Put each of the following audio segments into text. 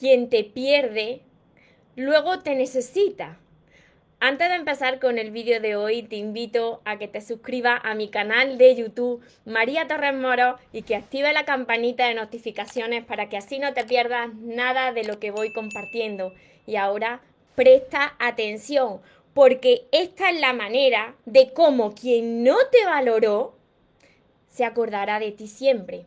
quien te pierde, luego te necesita. Antes de empezar con el vídeo de hoy, te invito a que te suscribas a mi canal de YouTube María Torres Moro y que active la campanita de notificaciones para que así no te pierdas nada de lo que voy compartiendo. Y ahora presta atención, porque esta es la manera de cómo quien no te valoró se acordará de ti siempre.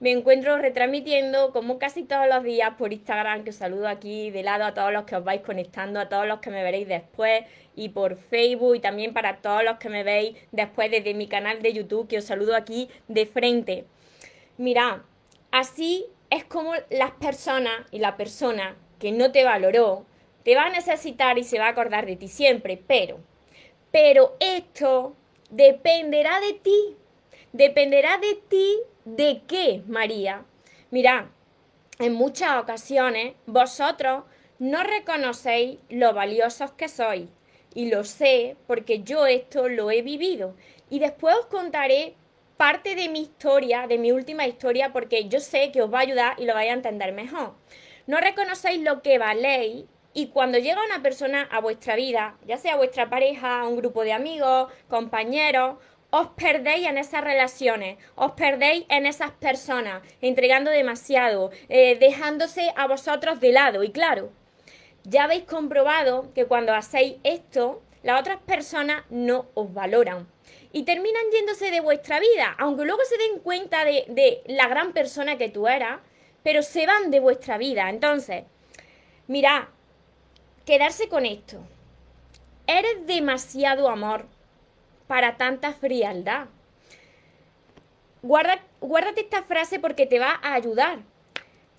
me encuentro retransmitiendo como casi todos los días por Instagram, que os saludo aquí de lado a todos los que os vais conectando, a todos los que me veréis después, y por Facebook y también para todos los que me veis después desde mi canal de YouTube, que os saludo aquí de frente. Mira, así es como las personas y la persona que no te valoró, te va a necesitar y se va a acordar de ti siempre, pero, pero esto dependerá de ti, dependerá de ti ¿De qué, María? Mirad, en muchas ocasiones vosotros no reconocéis lo valiosos que sois. Y lo sé porque yo esto lo he vivido. Y después os contaré parte de mi historia, de mi última historia, porque yo sé que os va a ayudar y lo vais a entender mejor. No reconocéis lo que valéis y cuando llega una persona a vuestra vida, ya sea vuestra pareja, un grupo de amigos, compañeros, os perdéis en esas relaciones, os perdéis en esas personas, entregando demasiado, eh, dejándose a vosotros de lado. Y claro, ya habéis comprobado que cuando hacéis esto, las otras personas no os valoran. Y terminan yéndose de vuestra vida, aunque luego se den cuenta de, de la gran persona que tú eras, pero se van de vuestra vida. Entonces, mira, quedarse con esto. Eres demasiado amor para tanta frialdad. Guarda, guárdate esta frase porque te va a ayudar.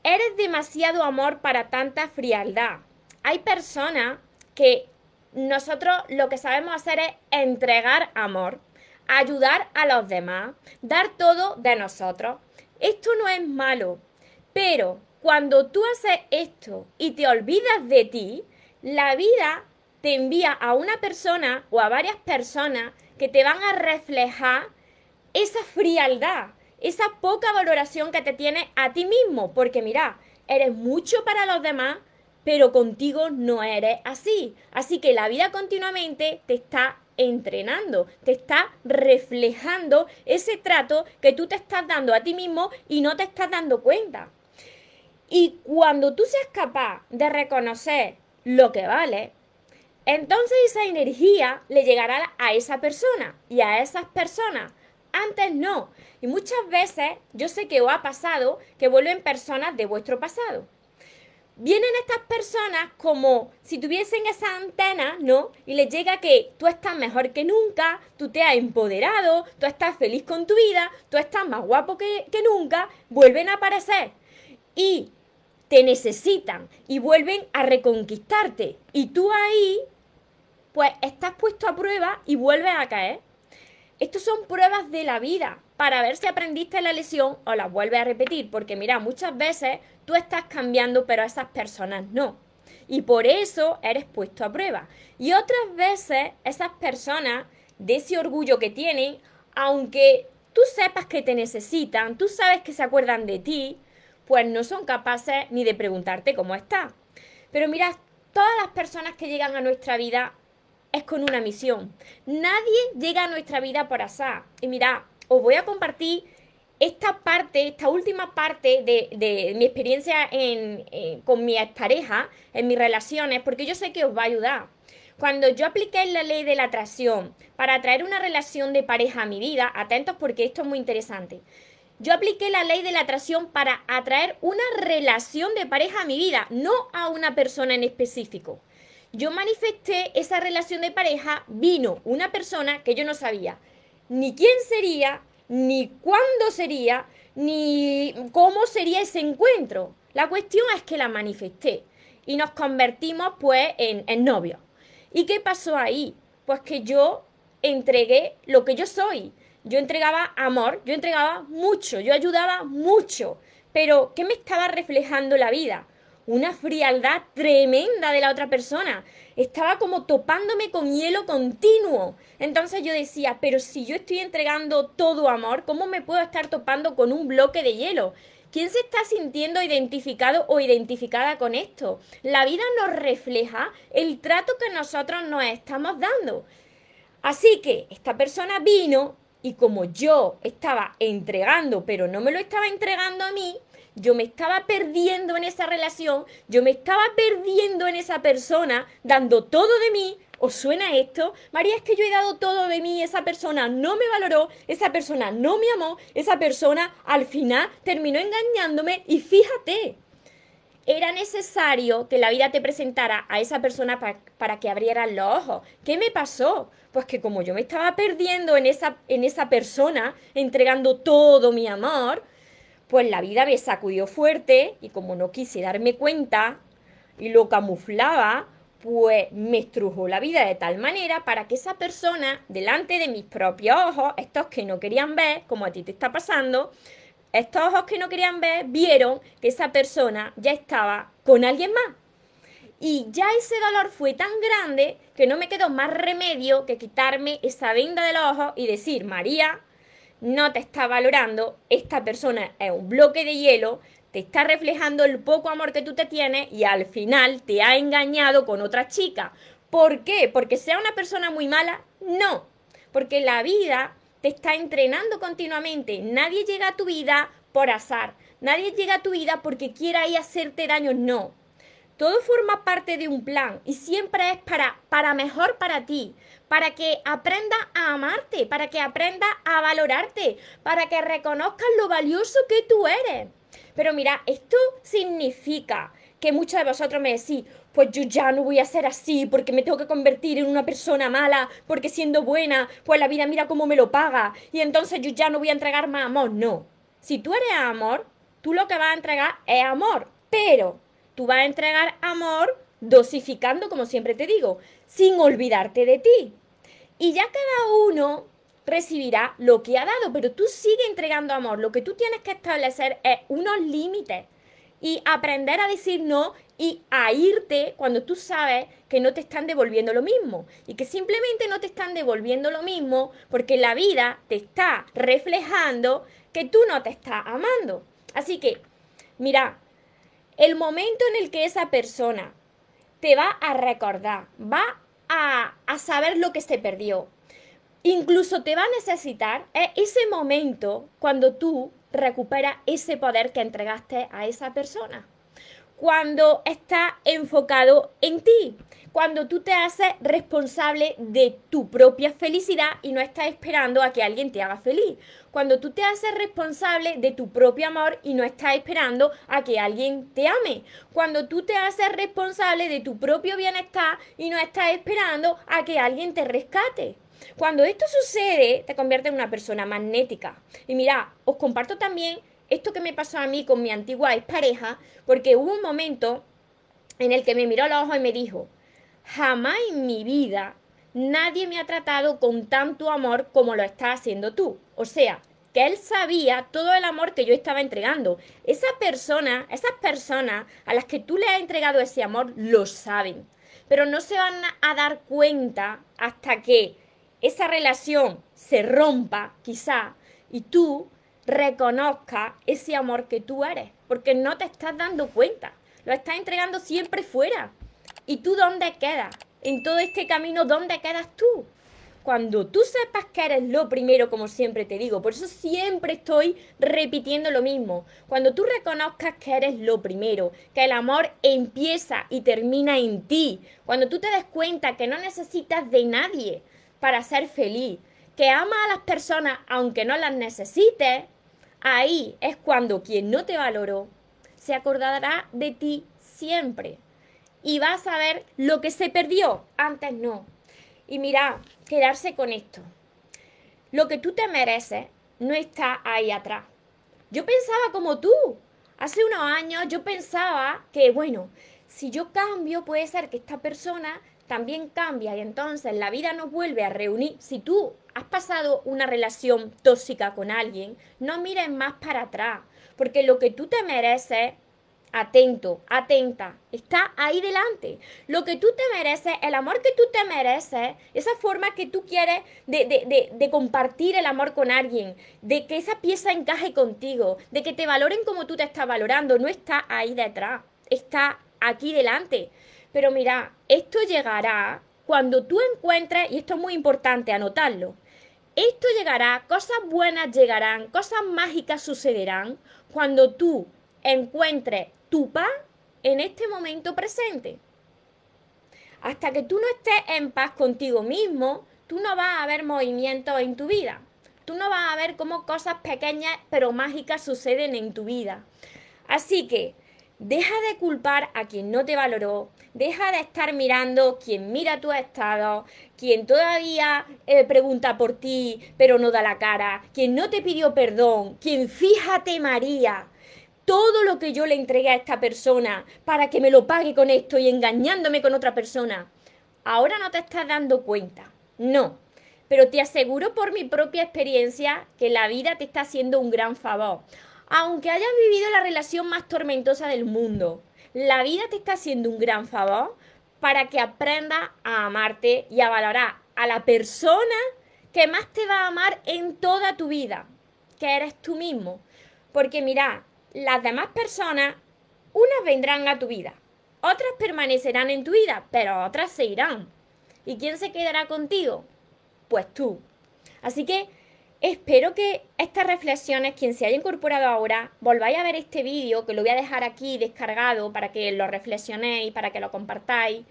Eres demasiado amor para tanta frialdad. Hay personas que nosotros lo que sabemos hacer es entregar amor, ayudar a los demás, dar todo de nosotros. Esto no es malo, pero cuando tú haces esto y te olvidas de ti, la vida te envía a una persona o a varias personas que te van a reflejar esa frialdad, esa poca valoración que te tiene a ti mismo, porque mira, eres mucho para los demás, pero contigo no eres así. Así que la vida continuamente te está entrenando, te está reflejando ese trato que tú te estás dando a ti mismo y no te estás dando cuenta. Y cuando tú seas capaz de reconocer lo que vale, entonces esa energía le llegará a esa persona y a esas personas. Antes no. Y muchas veces yo sé que os ha pasado que vuelven personas de vuestro pasado. Vienen estas personas como si tuviesen esa antena, ¿no? Y les llega que tú estás mejor que nunca, tú te has empoderado, tú estás feliz con tu vida, tú estás más guapo que, que nunca, vuelven a aparecer. Y te necesitan y vuelven a reconquistarte. Y tú ahí pues estás puesto a prueba y vuelves a caer. Estos son pruebas de la vida para ver si aprendiste la lesión o la vuelves a repetir, porque mira, muchas veces tú estás cambiando, pero esas personas no. Y por eso eres puesto a prueba. Y otras veces esas personas, de ese orgullo que tienen, aunque tú sepas que te necesitan, tú sabes que se acuerdan de ti, pues no son capaces ni de preguntarte cómo estás. Pero mira, todas las personas que llegan a nuestra vida es con una misión. Nadie llega a nuestra vida por azar. Y mira, os voy a compartir esta parte, esta última parte de, mi experiencia en, eh, con mi expareja, en mis relaciones, porque yo sé que os va a ayudar. Cuando yo apliqué la ley de la atracción para atraer una relación de pareja a mi vida, atentos porque esto es muy interesante. Yo apliqué la ley de la atracción para atraer una relación de pareja a mi vida, no a una persona en específico yo manifesté esa relación de pareja, vino una persona que yo no sabía ni quién sería, ni cuándo sería, ni cómo sería ese encuentro. La cuestión es que la manifesté y nos convertimos pues en, en novios. ¿Y qué pasó ahí? Pues que yo entregué lo que yo soy. Yo entregaba amor, yo entregaba mucho, yo ayudaba mucho. Pero, ¿qué me estaba reflejando la vida? Una frialdad tremenda de la otra persona. Estaba como topándome con hielo continuo. Entonces yo decía, pero si yo estoy entregando todo amor, ¿cómo me puedo estar topando con un bloque de hielo? ¿Quién se está sintiendo identificado o identificada con esto? La vida nos refleja el trato que nosotros nos estamos dando. Así que esta persona vino y como yo estaba entregando, pero no me lo estaba entregando a mí, yo me estaba perdiendo en esa relación, yo me estaba perdiendo en esa persona, dando todo de mí. ¿Os suena esto? María, es que yo he dado todo de mí, esa persona no me valoró, esa persona no me amó, esa persona al final terminó engañándome y fíjate, era necesario que la vida te presentara a esa persona para que abrieran los ojos. ¿Qué me pasó? Pues que como yo me estaba perdiendo en esa, en esa persona, entregando todo mi amor, pues la vida me sacudió fuerte y como no quise darme cuenta y lo camuflaba, pues me estrujó la vida de tal manera para que esa persona, delante de mis propios ojos, estos que no querían ver, como a ti te está pasando, estos ojos que no querían ver, vieron que esa persona ya estaba con alguien más. Y ya ese dolor fue tan grande que no me quedó más remedio que quitarme esa venda del ojo y decir, María, no te está valorando, esta persona es un bloque de hielo, te está reflejando el poco amor que tú te tienes y al final te ha engañado con otra chica. ¿Por qué? ¿Porque sea una persona muy mala? No, porque la vida te está entrenando continuamente. Nadie llega a tu vida por azar. Nadie llega a tu vida porque quiera ir hacerte daño. No. Todo forma parte de un plan y siempre es para, para mejor para ti, para que aprendas a amarte, para que aprendas a valorarte, para que reconozcas lo valioso que tú eres. Pero mira, esto significa que muchos de vosotros me decís, pues yo ya no voy a ser así porque me tengo que convertir en una persona mala, porque siendo buena, pues la vida mira cómo me lo paga y entonces yo ya no voy a entregar más amor. No, si tú eres amor, tú lo que vas a entregar es amor, pero Tú vas a entregar amor dosificando, como siempre te digo, sin olvidarte de ti. Y ya cada uno recibirá lo que ha dado, pero tú sigue entregando amor. Lo que tú tienes que establecer es unos límites y aprender a decir no y a irte cuando tú sabes que no te están devolviendo lo mismo y que simplemente no te están devolviendo lo mismo porque la vida te está reflejando que tú no te estás amando. Así que, mira, el momento en el que esa persona te va a recordar, va a, saber lo que se perdió, incluso te va a necesitar, es ese momento cuando tú recuperas ese poder que entregaste a esa persona. Cuando está enfocado en ti, cuando tú te haces responsable de tu propia felicidad y no estás esperando a que alguien te haga feliz. Cuando tú te haces responsable de tu propio amor y no estás esperando a que alguien te ame. Cuando tú te haces responsable de tu propio bienestar y no estás esperando a que alguien te rescate. Cuando esto sucede, te convierte en una persona magnética. Y mira, os comparto también esto que me pasó a mí con mi antigua pareja, porque hubo un momento en el que me miró a los ojos y me dijo, jamás en mi vida nadie me ha tratado con tanto amor como lo estás haciendo tú. O sea, que él sabía todo el amor que yo estaba entregando. Esa persona, esas personas a las que tú le has entregado ese amor, lo saben. Pero no se van a dar cuenta hasta que esa relación se rompa, quizá, y tú reconozcas ese amor que tú eres. Porque no te estás dando cuenta. Lo estás entregando siempre fuera. ¿Y tú dónde quedas? En todo este camino, ¿dónde quedas tú? Cuando tú sepas que eres lo primero, como siempre te digo, por eso siempre estoy repitiendo lo mismo. Cuando tú reconozcas que eres lo primero, que el amor empieza y termina en ti, cuando tú te des cuenta que no necesitas de nadie para ser feliz, que ama a las personas aunque no las necesites, ahí es cuando quien no te valoró se acordará de ti siempre y vas a ver lo que se perdió. Antes no. Y mira, quedarse con esto. Lo que tú te mereces no está ahí atrás. Yo pensaba como tú. Hace unos años yo pensaba que, bueno, si yo cambio, puede ser que esta persona también cambia y entonces la vida nos vuelve a reunir. Si tú has pasado una relación tóxica con alguien, no mires más para atrás, porque lo que tú te mereces atento, atenta, está ahí delante. Lo que tú te mereces, el amor que tú te mereces, esa forma que tú quieres de, de, compartir el amor con alguien, de que esa pieza encaje contigo, de que te valoren como tú te estás valorando, no está ahí detrás, está aquí delante. Pero mira, esto llegará cuando tú encuentres, y esto es muy importante anotarlo, esto llegará, cosas buenas llegarán, cosas mágicas sucederán cuando tú encuentres tu paz en este momento presente. Hasta que tú no estés en paz contigo mismo, tú no vas a ver movimientos en tu vida. Tú no vas a ver cómo cosas pequeñas pero mágicas suceden en tu vida. Así que deja de culpar a quien no te valoró, deja de estar mirando quien mira tu estado, quien todavía eh, pregunta por ti pero no da la cara, quien no te pidió perdón, quien fíjate María, todo lo que yo le entregué a esta persona para que me lo pague con esto y engañándome con otra persona. Ahora no te estás dando cuenta. No. Pero te aseguro por mi propia experiencia que la vida te está haciendo un gran favor. Aunque hayas vivido la relación más tormentosa del mundo, la vida te está haciendo un gran favor para que aprendas a amarte y a valorar a la persona que más te va a amar en toda tu vida, que eres tú mismo. Porque mira, las demás personas, unas vendrán a tu vida, otras permanecerán en tu vida, pero otras se irán. ¿Y quién se quedará contigo? Pues tú. Así que espero que estas reflexiones, quien se haya incorporado ahora, volváis a ver este vídeo, que lo voy a dejar aquí descargado para que lo reflexionéis, para que lo compartáis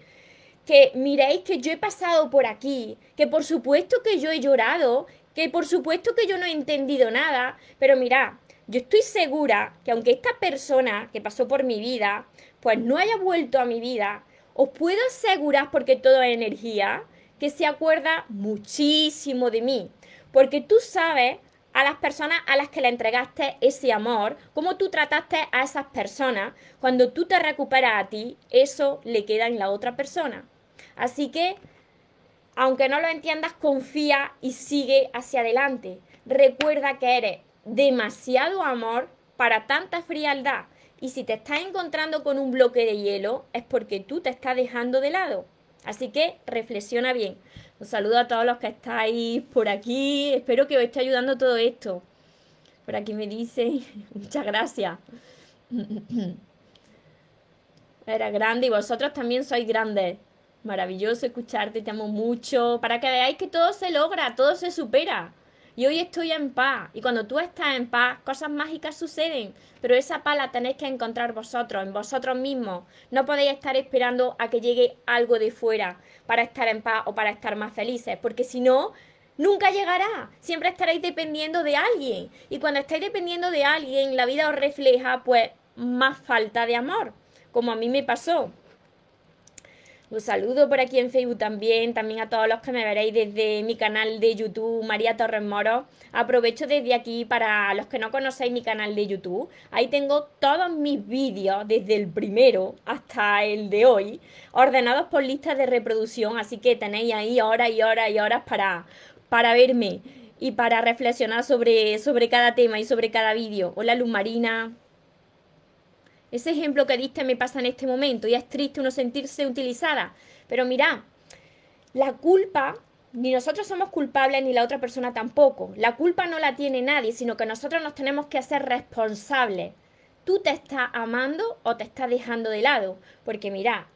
que miréis que yo he pasado por aquí, que por supuesto que yo he llorado, que por supuesto que yo no he entendido nada, pero mirad, yo estoy segura que aunque esta persona que pasó por mi vida, pues no haya vuelto a mi vida, os puedo asegurar, porque todo es energía, que se acuerda muchísimo de mí. Porque tú sabes a las personas a las que le entregaste ese amor, cómo tú trataste a esas personas, cuando tú te recuperas a ti, eso le queda en la otra persona. Así que, aunque no lo entiendas, confía y sigue hacia adelante. Recuerda que eres demasiado amor para tanta frialdad. Y si te estás encontrando con un bloque de hielo, es porque tú te estás dejando de lado. Así que reflexiona bien. Un saludo a todos los que estáis por aquí. Espero que os esté ayudando todo esto. Por aquí me dicen, muchas gracias. Era grande y vosotros también sois grandes. Maravilloso escucharte, te amo mucho. Para que veáis que todo se logra, todo se supera. Y hoy estoy en paz. Y cuando tú estás en paz, cosas mágicas suceden. Pero esa paz la tenéis que encontrar vosotros, en vosotros mismos. No podéis estar esperando a que llegue algo de fuera para estar en paz o para estar más felices. Porque si no, nunca llegará. Siempre estaréis dependiendo de alguien. Y cuando estáis dependiendo de alguien, la vida os refleja pues más falta de amor. Como a mí me pasó. Un saludo por aquí en Facebook también, también a todos los que me veréis desde mi canal de YouTube, María Torres Moro. Aprovecho desde aquí para los que no conocéis mi canal de YouTube. Ahí tengo todos mis vídeos, desde el primero hasta el de hoy, ordenados por listas de reproducción, así que tenéis ahí horas y horas y horas para, para verme y para reflexionar sobre, sobre cada tema y sobre cada vídeo. Hola Luz Marina. Ese ejemplo que diste me pasa en este momento y es triste uno sentirse utilizada. Pero mira, la culpa, ni nosotros somos culpables ni la otra persona tampoco. La culpa no la tiene nadie, sino que nosotros nos tenemos que hacer responsables. Tú te estás amando o te estás dejando de lado. Porque mira,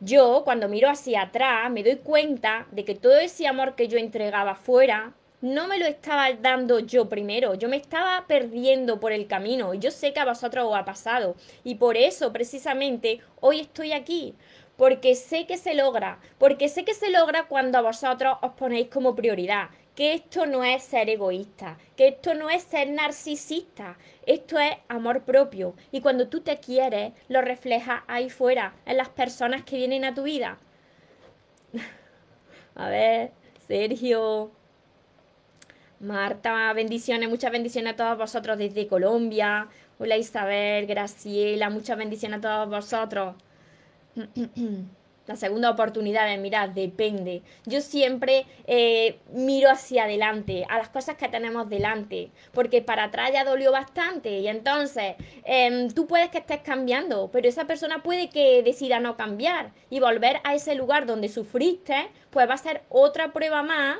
yo cuando miro hacia atrás me doy cuenta de que todo ese amor que yo entregaba fuera no me lo estaba dando yo primero, yo me estaba perdiendo por el camino y yo sé que a vosotros os ha pasado y por eso precisamente hoy estoy aquí, porque sé que se logra, porque sé que se logra cuando a vosotros os ponéis como prioridad, que esto no es ser egoísta, que esto no es ser narcisista, esto es amor propio y cuando tú te quieres lo reflejas ahí fuera, en las personas que vienen a tu vida. a ver, Sergio, Marta, bendiciones, muchas bendiciones a todos vosotros desde Colombia. Hola Isabel, Graciela, muchas bendiciones a todos vosotros. La segunda oportunidad es, mirar, depende. Yo siempre eh, miro hacia adelante, a las cosas que tenemos delante, porque para atrás ya dolió bastante y entonces em, tú puedes que estés cambiando, pero esa persona puede que decida no cambiar y volver a ese lugar donde sufriste, pues va a ser otra prueba más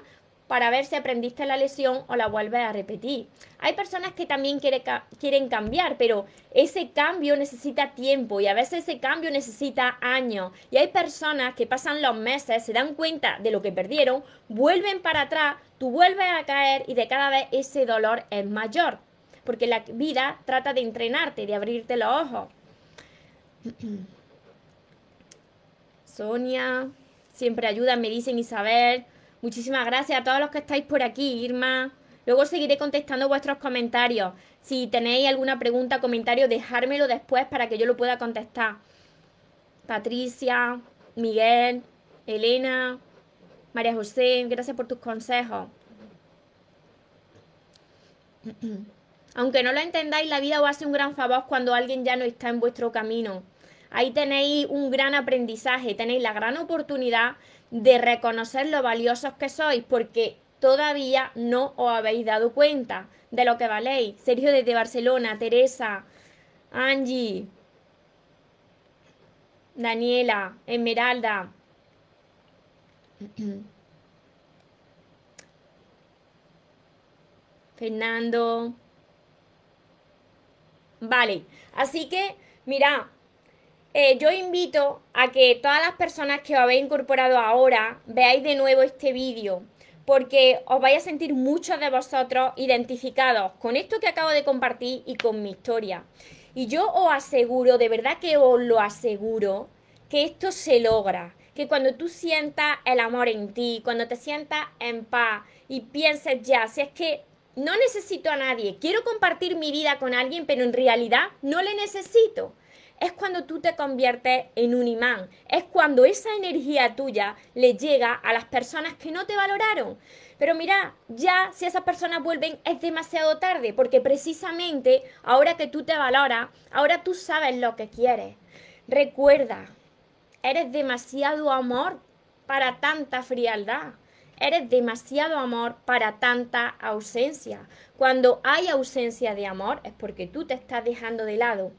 para ver si aprendiste la lesión o la vuelves a repetir. Hay personas que también quieren cambiar, pero ese cambio necesita tiempo y a veces ese cambio necesita años. Y hay personas que pasan los meses, se dan cuenta de lo que perdieron, vuelven para atrás, tú vuelves a caer y de cada vez ese dolor es mayor. Porque la vida trata de entrenarte, de abrirte los ojos. Sonia, siempre ayuda, me dicen Isabel. Muchísimas gracias a todos los que estáis por aquí, Irma. Luego seguiré contestando vuestros comentarios. Si tenéis alguna pregunta, comentario, dejármelo después para que yo lo pueda contestar. Patricia, Miguel, Elena, María José, gracias por tus consejos. Aunque no lo entendáis, la vida os hace un gran favor cuando alguien ya no está en vuestro camino. Ahí tenéis un gran aprendizaje, tenéis la gran oportunidad de reconocer lo valiosos que sois, porque todavía no os habéis dado cuenta de lo que valéis. Sergio desde Barcelona, Teresa, Angie, Daniela, Esmeralda. Fernando. Vale, así que, mira, eh, yo invito a que todas las personas que os habéis incorporado ahora veáis de nuevo este vídeo porque os vais a sentir muchos de vosotros identificados con esto que acabo de compartir y con mi historia. Y yo os aseguro, de verdad que os lo aseguro, que esto se logra. Que cuando tú sientas el amor en ti, cuando te sientas en paz y pienses ya, si es que no necesito a nadie, quiero compartir mi vida con alguien, pero en realidad no le necesito es cuando tú te conviertes en un imán, es cuando esa energía tuya le llega a las personas que no te valoraron. Pero mira, ya si esas personas vuelven es demasiado tarde, porque precisamente ahora que tú te valoras, ahora tú sabes lo que quieres. Recuerda, eres demasiado amor para tanta frialdad. Eres demasiado amor para tanta ausencia. Cuando hay ausencia de amor es porque tú te estás dejando de lado.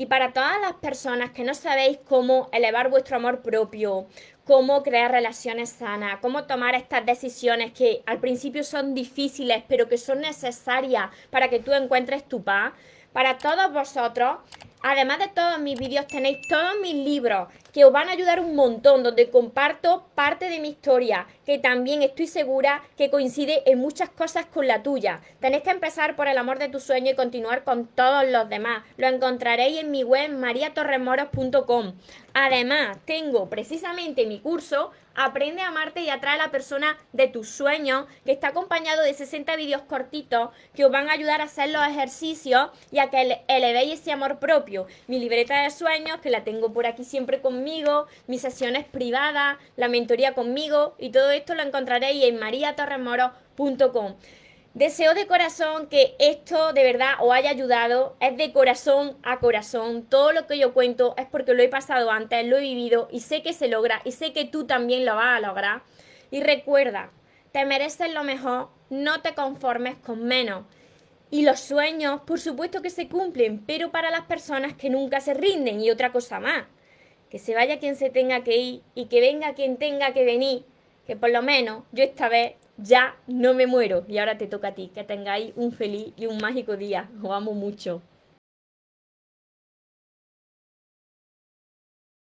Y para todas las personas que no sabéis cómo elevar vuestro amor propio, cómo crear relaciones sanas, cómo tomar estas decisiones que al principio son difíciles, pero que son necesarias para que tú encuentres tu paz, para todos vosotros Además de todos mis vídeos, tenéis todos mis libros que os van a ayudar un montón, donde comparto parte de mi historia, que también estoy segura que coincide en muchas cosas con la tuya. Tenéis que empezar por el amor de tu sueño y continuar con todos los demás. Lo encontraréis en mi web mariatorremoros.com. Además, tengo precisamente mi curso Aprende a amarte y atrae a la persona de tus sueños, que está acompañado de 60 vídeos cortitos que os van a ayudar a hacer los ejercicios y a que elevéis ese amor propio. Mi libreta de sueños, que la tengo por aquí siempre conmigo, mis sesiones privadas, la mentoría conmigo y todo esto lo encontraréis en mariatorremoros.com. Deseo de corazón que esto de verdad os haya ayudado. Es de corazón a corazón. Todo lo que yo cuento es porque lo he pasado antes, lo he vivido y sé que se logra y sé que tú también lo vas a lograr. Y recuerda, te mereces lo mejor, no te conformes con menos. Y los sueños, por supuesto que se cumplen, pero para las personas que nunca se rinden y otra cosa más. Que se vaya quien se tenga que ir y que venga quien tenga que venir. Que por lo menos yo esta vez ya no me muero. Y ahora te toca a ti. Que tengáis un feliz y un mágico día. Os amo mucho.